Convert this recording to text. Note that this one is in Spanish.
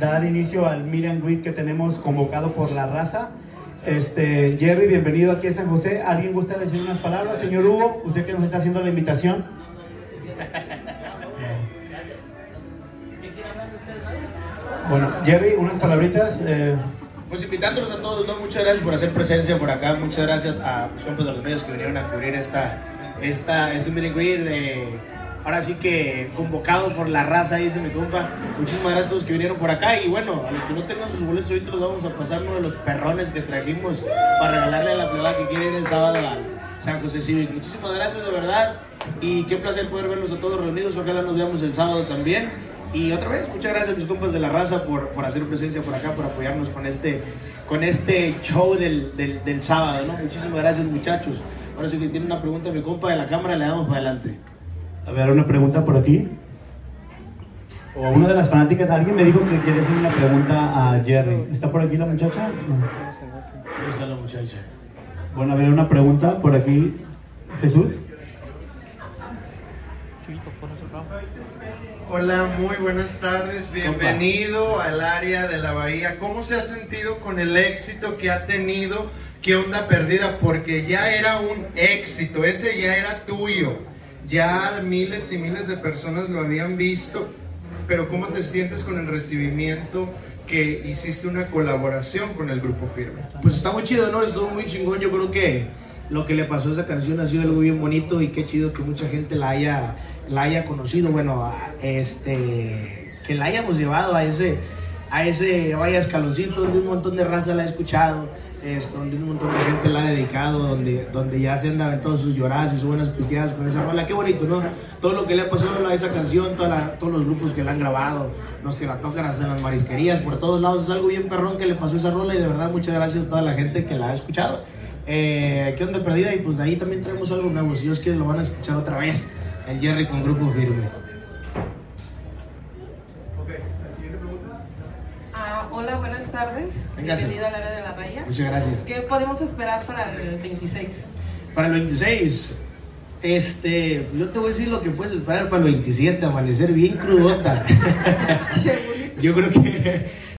dar inicio al and greet que tenemos convocado por la raza. Este, Jerry, bienvenido aquí a San José. ¿Alguien gusta decir unas palabras? Señor Hugo, usted que nos está haciendo la invitación. Bueno, Jerry, unas palabritas. Eh, Pues invitándolos a todos, ¿no? Muchas gracias por hacer presencia por acá, muchas gracias a pues, los medios que vinieron a cubrir esta, esta, este and greet, eh, ahora sí que convocado por la raza, dice mi compa. Muchísimas gracias a todos que vinieron por acá y bueno, a los que no tengan sus boletos ahorita los vamos a pasar uno de los perrones que trajimos para regalarle a la plebada que quiere ir el sábado al San José Civic. Muchísimas gracias de verdad y qué placer poder verlos a todos reunidos, ojalá nos veamos el sábado también. Y otra vez, muchas gracias a mis compas de la raza por, por hacer presencia por acá, por apoyarnos con este, con este show del, del, del sábado, ¿no? Muchísimas gracias muchachos. Ahora sí que tiene una pregunta mi compa de la cámara, le damos para adelante. A ver, una pregunta por aquí. O una de las fanáticas, alguien me dijo que quiere hacer una pregunta a Jerry. ¿Está por aquí la muchacha? No. Esa es la muchacha. Bueno, a ver, una pregunta por aquí. Jesús. Hola, muy buenas tardes. Bienvenido al área de la bahía. ¿Cómo se ha sentido con el éxito que ha tenido? ¿Qué onda perdida? Porque ya era un éxito, ese ya era tuyo. Ya miles y miles de personas lo habían visto. Pero ¿cómo te sientes con el recibimiento que hiciste una colaboración con el grupo Firme? Pues está muy chido, ¿no? Estuvo muy chingón. Yo creo que lo que le pasó a esa canción ha sido algo bien bonito y qué chido que mucha gente la haya, la haya conocido. Bueno, este, que la hayamos llevado a ese, a ese vaya escaloncito donde un montón de raza la ha escuchado, donde un montón de gente la ha dedicado, donde, donde ya se han aventado sus lloradas y sus buenas pisteadas con esa rola. Qué bonito, ¿no? Todo lo que le ha pasado a esa canción, toda todos los grupos que la han grabado, los que la tocan hasta en las marisquerías, por todos lados, es algo bien perrón que le pasó esa rola y de verdad muchas gracias a toda la gente que la ha escuchado. Eh, ¿Qué onda perdida? Y pues de ahí también traemos algo nuevo, si Dios quiere lo van a escuchar otra vez, el Jerry con Grupo Firme. Tardes. Venga, sí. Bienvenido al área de la bahía. Muchas gracias. ¿Qué podemos esperar para el 26? Para el 26, este, yo te voy a decir lo que puedes esperar para el 27, amanecer bien crudota. Yo creo que